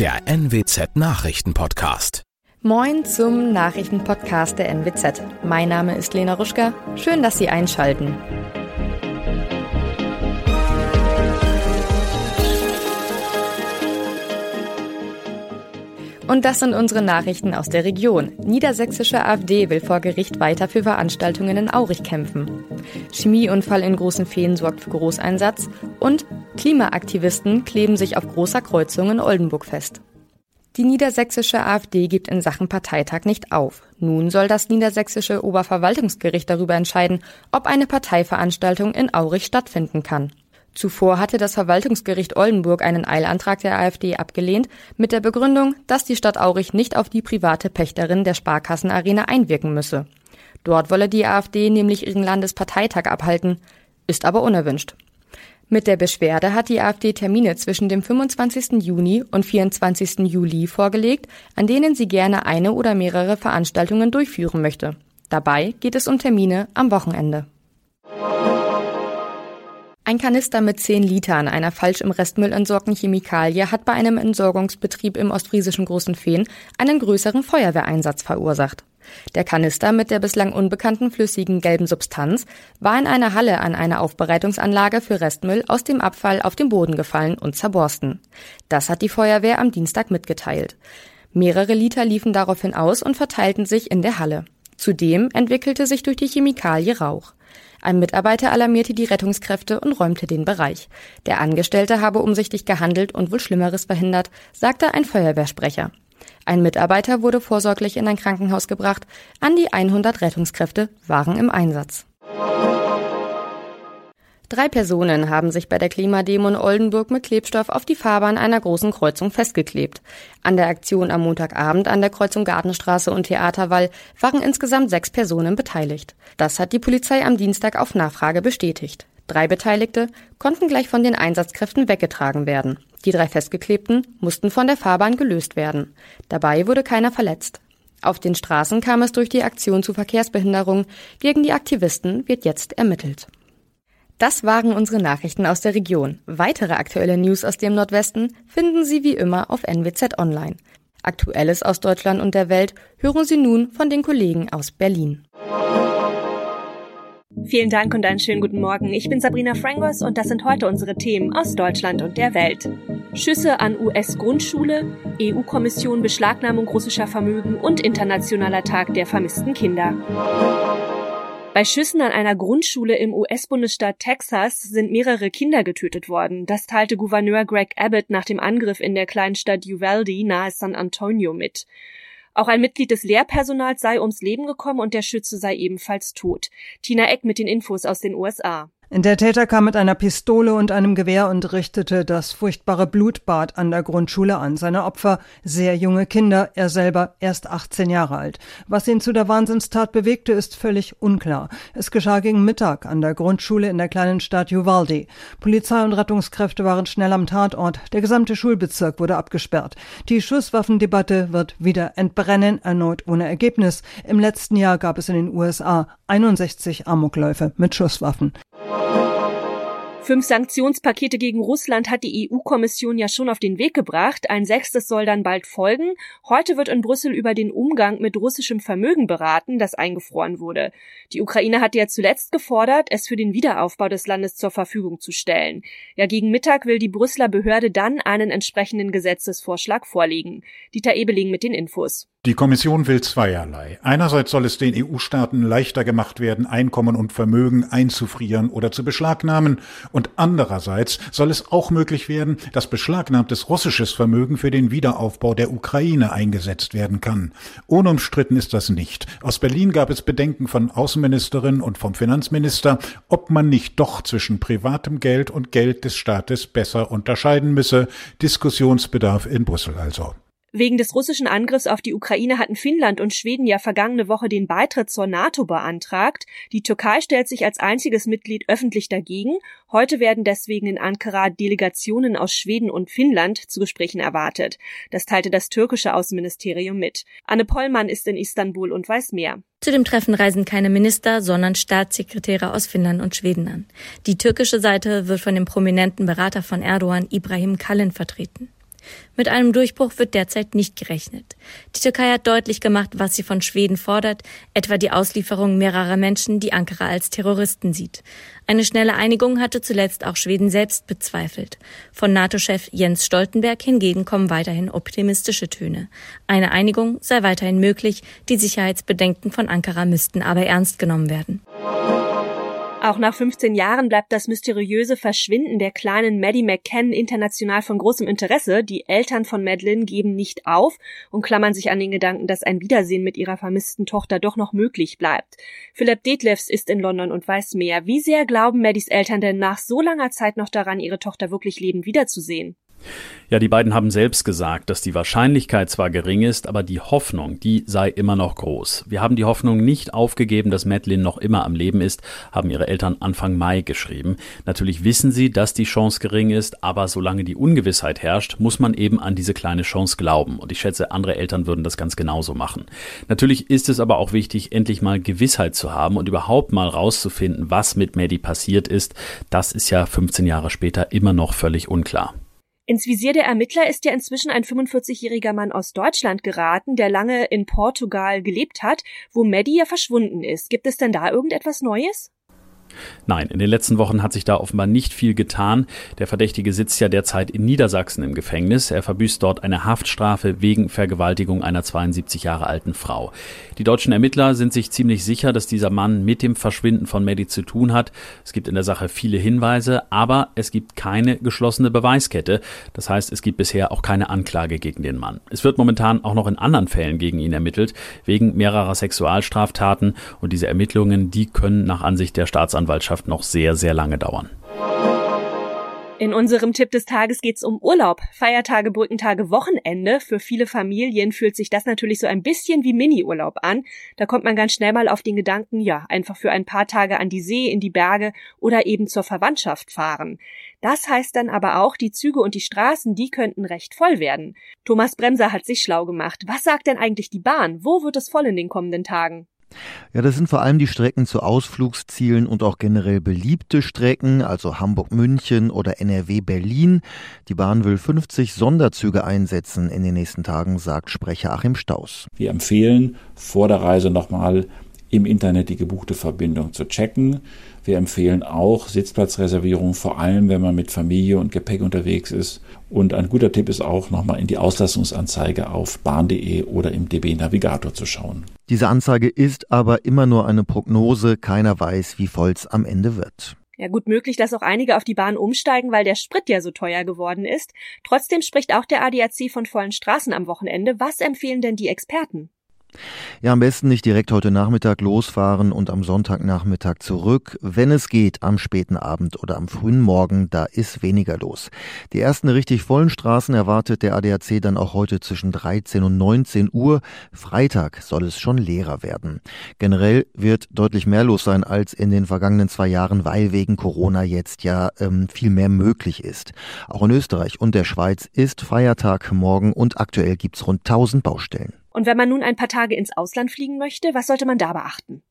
der NWZ Nachrichtenpodcast. Moin zum Nachrichtenpodcast der NWZ. Mein Name ist Lena Ruschka. Schön, dass Sie einschalten. Und das sind unsere Nachrichten aus der Region. Niedersächsische AfD will vor Gericht weiter für Veranstaltungen in Aurich kämpfen. Chemieunfall in Großen Feen sorgt für Großeinsatz. Und Klimaaktivisten kleben sich auf großer Kreuzung in Oldenburg fest. Die niedersächsische AfD gibt in Sachen Parteitag nicht auf. Nun soll das niedersächsische Oberverwaltungsgericht darüber entscheiden, ob eine Parteiveranstaltung in Aurich stattfinden kann. Zuvor hatte das Verwaltungsgericht Oldenburg einen Eilantrag der AfD abgelehnt, mit der Begründung, dass die Stadt Aurich nicht auf die private Pächterin der Sparkassenarena einwirken müsse. Dort wolle die AfD nämlich ihren Landesparteitag abhalten, ist aber unerwünscht. Mit der Beschwerde hat die AfD Termine zwischen dem 25. Juni und 24. Juli vorgelegt, an denen sie gerne eine oder mehrere Veranstaltungen durchführen möchte. Dabei geht es um Termine am Wochenende. Ein Kanister mit 10 Litern einer falsch im Restmüll entsorgten Chemikalie hat bei einem Entsorgungsbetrieb im ostfriesischen Großen Feen einen größeren Feuerwehreinsatz verursacht. Der Kanister mit der bislang unbekannten flüssigen gelben Substanz war in einer Halle an einer Aufbereitungsanlage für Restmüll aus dem Abfall auf den Boden gefallen und zerborsten. Das hat die Feuerwehr am Dienstag mitgeteilt. Mehrere Liter liefen daraufhin aus und verteilten sich in der Halle. Zudem entwickelte sich durch die Chemikalie Rauch. Ein Mitarbeiter alarmierte die Rettungskräfte und räumte den Bereich. Der Angestellte habe umsichtig gehandelt und wohl Schlimmeres verhindert, sagte ein Feuerwehrsprecher. Ein Mitarbeiter wurde vorsorglich in ein Krankenhaus gebracht. An die 100 Rettungskräfte waren im Einsatz. Drei Personen haben sich bei der Klimademo in Oldenburg mit Klebstoff auf die Fahrbahn einer großen Kreuzung festgeklebt. An der Aktion am Montagabend an der Kreuzung Gartenstraße und Theaterwall waren insgesamt sechs Personen beteiligt. Das hat die Polizei am Dienstag auf Nachfrage bestätigt. Drei Beteiligte konnten gleich von den Einsatzkräften weggetragen werden. Die drei Festgeklebten mussten von der Fahrbahn gelöst werden. Dabei wurde keiner verletzt. Auf den Straßen kam es durch die Aktion zu Verkehrsbehinderung. Gegen die Aktivisten wird jetzt ermittelt. Das waren unsere Nachrichten aus der Region. Weitere aktuelle News aus dem Nordwesten finden Sie wie immer auf NWZ Online. Aktuelles aus Deutschland und der Welt hören Sie nun von den Kollegen aus Berlin. Vielen Dank und einen schönen guten Morgen. Ich bin Sabrina Frangos und das sind heute unsere Themen aus Deutschland und der Welt. Schüsse an US-Grundschule, EU-Kommission Beschlagnahmung russischer Vermögen und internationaler Tag der vermissten Kinder. Bei Schüssen an einer Grundschule im US-Bundesstaat Texas sind mehrere Kinder getötet worden. Das teilte Gouverneur Greg Abbott nach dem Angriff in der kleinen Stadt Uvalde nahe San Antonio mit. Auch ein Mitglied des Lehrpersonals sei ums Leben gekommen und der Schütze sei ebenfalls tot. Tina Eck mit den Infos aus den USA. Der Täter kam mit einer Pistole und einem Gewehr und richtete das furchtbare Blutbad an der Grundschule an. Seine Opfer sehr junge Kinder, er selber erst 18 Jahre alt. Was ihn zu der Wahnsinnstat bewegte, ist völlig unklar. Es geschah gegen Mittag an der Grundschule in der kleinen Stadt Uvalde. Polizei und Rettungskräfte waren schnell am Tatort. Der gesamte Schulbezirk wurde abgesperrt. Die Schusswaffendebatte wird wieder entbrennen, erneut ohne Ergebnis. Im letzten Jahr gab es in den USA 61 Amokläufe mit Schusswaffen. Fünf Sanktionspakete gegen Russland hat die EU-Kommission ja schon auf den Weg gebracht. Ein sechstes soll dann bald folgen. Heute wird in Brüssel über den Umgang mit russischem Vermögen beraten, das eingefroren wurde. Die Ukraine hatte ja zuletzt gefordert, es für den Wiederaufbau des Landes zur Verfügung zu stellen. Ja, gegen Mittag will die Brüsseler Behörde dann einen entsprechenden Gesetzesvorschlag vorlegen. Dieter Ebeling mit den Infos. Die Kommission will zweierlei. Einerseits soll es den EU-Staaten leichter gemacht werden, Einkommen und Vermögen einzufrieren oder zu beschlagnahmen, und andererseits soll es auch möglich werden, dass beschlagnahmtes russisches Vermögen für den Wiederaufbau der Ukraine eingesetzt werden kann. Unumstritten ist das nicht. Aus Berlin gab es Bedenken von Außenministerin und vom Finanzminister, ob man nicht doch zwischen privatem Geld und Geld des Staates besser unterscheiden müsse. Diskussionsbedarf in Brüssel also. Wegen des russischen Angriffs auf die Ukraine hatten Finnland und Schweden ja vergangene Woche den Beitritt zur NATO beantragt. Die Türkei stellt sich als einziges Mitglied öffentlich dagegen. Heute werden deswegen in Ankara Delegationen aus Schweden und Finnland zu Gesprächen erwartet. Das teilte das türkische Außenministerium mit. Anne Pollmann ist in Istanbul und weiß mehr. Zu dem Treffen reisen keine Minister, sondern Staatssekretäre aus Finnland und Schweden an. Die türkische Seite wird von dem prominenten Berater von Erdogan Ibrahim Kalin vertreten. Mit einem Durchbruch wird derzeit nicht gerechnet. Die Türkei hat deutlich gemacht, was sie von Schweden fordert, etwa die Auslieferung mehrerer Menschen, die Ankara als Terroristen sieht. Eine schnelle Einigung hatte zuletzt auch Schweden selbst bezweifelt. Von NATO-Chef Jens Stoltenberg hingegen kommen weiterhin optimistische Töne. Eine Einigung sei weiterhin möglich, die Sicherheitsbedenken von Ankara müssten aber ernst genommen werden. Auch nach 15 Jahren bleibt das mysteriöse Verschwinden der kleinen Maddie McCann international von großem Interesse. Die Eltern von Madeline geben nicht auf und klammern sich an den Gedanken, dass ein Wiedersehen mit ihrer vermissten Tochter doch noch möglich bleibt. Philipp Detlefs ist in London und weiß mehr. Wie sehr glauben Maddies Eltern denn nach so langer Zeit noch daran, ihre Tochter wirklich lebend wiederzusehen? Ja, die beiden haben selbst gesagt, dass die Wahrscheinlichkeit zwar gering ist, aber die Hoffnung, die sei immer noch groß. Wir haben die Hoffnung nicht aufgegeben, dass Madeline noch immer am Leben ist, haben ihre Eltern Anfang Mai geschrieben. Natürlich wissen sie, dass die Chance gering ist, aber solange die Ungewissheit herrscht, muss man eben an diese kleine Chance glauben. Und ich schätze, andere Eltern würden das ganz genauso machen. Natürlich ist es aber auch wichtig, endlich mal Gewissheit zu haben und überhaupt mal rauszufinden, was mit Maddie passiert ist. Das ist ja 15 Jahre später immer noch völlig unklar. Ins Visier der Ermittler ist ja inzwischen ein 45-jähriger Mann aus Deutschland geraten, der lange in Portugal gelebt hat, wo Maddie ja verschwunden ist. Gibt es denn da irgendetwas Neues? Nein, in den letzten Wochen hat sich da offenbar nicht viel getan. Der Verdächtige sitzt ja derzeit in Niedersachsen im Gefängnis. Er verbüßt dort eine Haftstrafe wegen Vergewaltigung einer 72 Jahre alten Frau. Die deutschen Ermittler sind sich ziemlich sicher, dass dieser Mann mit dem Verschwinden von Maddie zu tun hat. Es gibt in der Sache viele Hinweise, aber es gibt keine geschlossene Beweiskette. Das heißt, es gibt bisher auch keine Anklage gegen den Mann. Es wird momentan auch noch in anderen Fällen gegen ihn ermittelt, wegen mehrerer Sexualstraftaten. Und diese Ermittlungen, die können nach Ansicht der Staatsanwaltschaft Staatsanwaltschaft noch sehr, sehr lange dauern. In unserem Tipp des Tages geht's um Urlaub. Feiertage, Brückentage, Wochenende. Für viele Familien fühlt sich das natürlich so ein bisschen wie Mini-Urlaub an. Da kommt man ganz schnell mal auf den Gedanken, ja, einfach für ein paar Tage an die See, in die Berge oder eben zur Verwandtschaft fahren. Das heißt dann aber auch, die Züge und die Straßen, die könnten recht voll werden. Thomas Bremser hat sich schlau gemacht. Was sagt denn eigentlich die Bahn? Wo wird es voll in den kommenden Tagen? Ja, das sind vor allem die Strecken zu Ausflugszielen und auch generell beliebte Strecken, also Hamburg-München oder NRW-Berlin. Die Bahn will 50 Sonderzüge einsetzen in den nächsten Tagen, sagt Sprecher Achim Staus. Wir empfehlen vor der Reise nochmal im Internet die gebuchte Verbindung zu checken. Wir empfehlen auch Sitzplatzreservierung, vor allem wenn man mit Familie und Gepäck unterwegs ist. Und ein guter Tipp ist auch, nochmal in die Auslastungsanzeige auf bahn.de oder im DB Navigator zu schauen. Diese Anzeige ist aber immer nur eine Prognose. Keiner weiß, wie voll es am Ende wird. Ja, gut möglich, dass auch einige auf die Bahn umsteigen, weil der Sprit ja so teuer geworden ist. Trotzdem spricht auch der ADAC von vollen Straßen am Wochenende. Was empfehlen denn die Experten? Ja, am besten nicht direkt heute Nachmittag losfahren und am Sonntagnachmittag zurück. Wenn es geht, am späten Abend oder am frühen Morgen, da ist weniger los. Die ersten richtig vollen Straßen erwartet der ADAC dann auch heute zwischen 13 und 19 Uhr. Freitag soll es schon leerer werden. Generell wird deutlich mehr los sein als in den vergangenen zwei Jahren, weil wegen Corona jetzt ja ähm, viel mehr möglich ist. Auch in Österreich und der Schweiz ist Feiertag morgen und aktuell gibt's rund 1000 Baustellen. Und wenn man nun ein paar Tage ins Ausland fliegen möchte, was sollte man da beachten?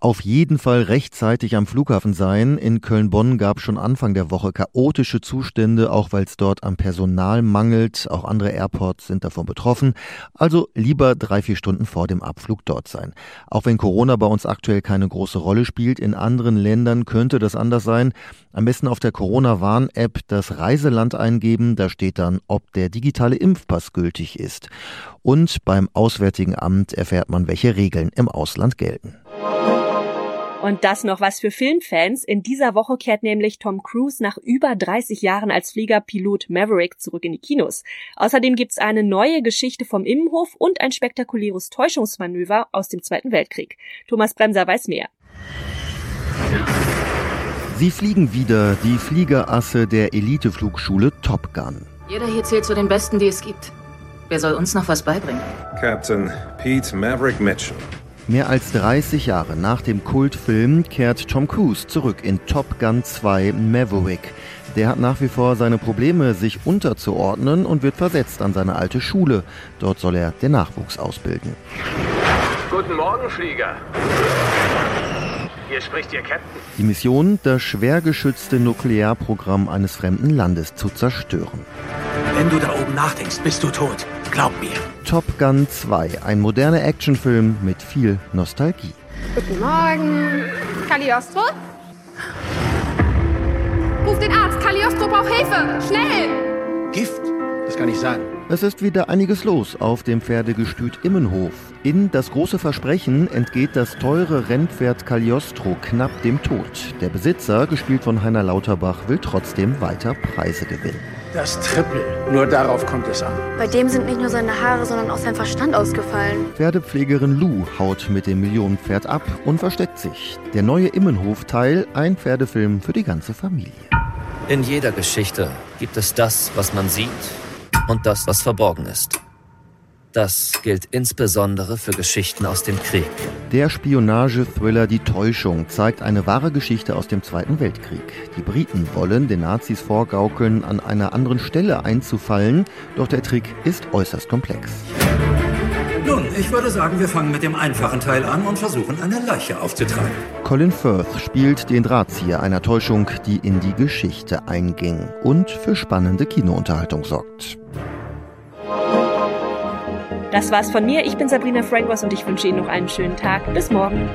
Auf jeden Fall rechtzeitig am Flughafen sein. In Köln-Bonn gab schon Anfang der Woche chaotische Zustände, auch weil es dort am Personal mangelt. Auch andere Airports sind davon betroffen. Also lieber drei, vier Stunden vor dem Abflug dort sein. Auch wenn Corona bei uns aktuell keine große Rolle spielt, in anderen Ländern könnte das anders sein. Am besten auf der Corona-Warn-App das Reiseland eingeben. Da steht dann, ob der digitale Impfpass gültig ist. Und beim Auswärtigen Amt erfährt man, welche Regeln im Ausland gelten. Und das noch was für Filmfans. In dieser Woche kehrt nämlich Tom Cruise nach über 30 Jahren als Fliegerpilot Maverick zurück in die Kinos. Außerdem gibt's eine neue Geschichte vom Immenhof und ein spektakuläres Täuschungsmanöver aus dem Zweiten Weltkrieg. Thomas Bremser weiß mehr. Sie fliegen wieder, die Fliegerasse der Eliteflugschule Top Gun. Jeder hier zählt zu den Besten, die es gibt. Wer soll uns noch was beibringen? Captain Pete Maverick Mitchell. Mehr als 30 Jahre nach dem Kultfilm kehrt Tom Cruise zurück in Top Gun 2 Maverick. Der hat nach wie vor seine Probleme, sich unterzuordnen und wird versetzt an seine alte Schule. Dort soll er den Nachwuchs ausbilden. Guten Morgen, Flieger. Hier spricht Ihr Captain. Die Mission, das schwer geschützte Nuklearprogramm eines fremden Landes zu zerstören. Wenn du da oben nachdenkst, bist du tot. Glaub mir. Top Gun 2, ein moderner Actionfilm mit viel Nostalgie. Guten Morgen. Cagliostro? Ruf den Arzt. Cagliostro braucht Hilfe. Schnell! Gift? Das kann ich sagen. Es ist wieder einiges los auf dem Pferdegestüt Immenhof. In das große Versprechen entgeht das teure Rennpferd Cagliostro knapp dem Tod. Der Besitzer, gespielt von Heiner Lauterbach, will trotzdem weiter Preise gewinnen. Das Triple. Nur darauf kommt es an. Bei dem sind nicht nur seine Haare, sondern auch sein Verstand ausgefallen. Pferdepflegerin Lou haut mit dem Millionenpferd ab und versteckt sich. Der neue Immenhof-Teil, ein Pferdefilm für die ganze Familie. In jeder Geschichte gibt es das, was man sieht und das, was verborgen ist. Das gilt insbesondere für Geschichten aus dem Krieg. Der Spionage-Thriller Die Täuschung zeigt eine wahre Geschichte aus dem Zweiten Weltkrieg. Die Briten wollen den Nazis vorgaukeln, an einer anderen Stelle einzufallen, doch der Trick ist äußerst komplex. Nun, ich würde sagen, wir fangen mit dem einfachen Teil an und versuchen, eine Leiche aufzutreiben. Colin Firth spielt den Drahtzieher einer Täuschung, die in die Geschichte einging und für spannende Kinounterhaltung sorgt. Das war's von mir. Ich bin Sabrina Frangos und ich wünsche Ihnen noch einen schönen Tag. Bis morgen.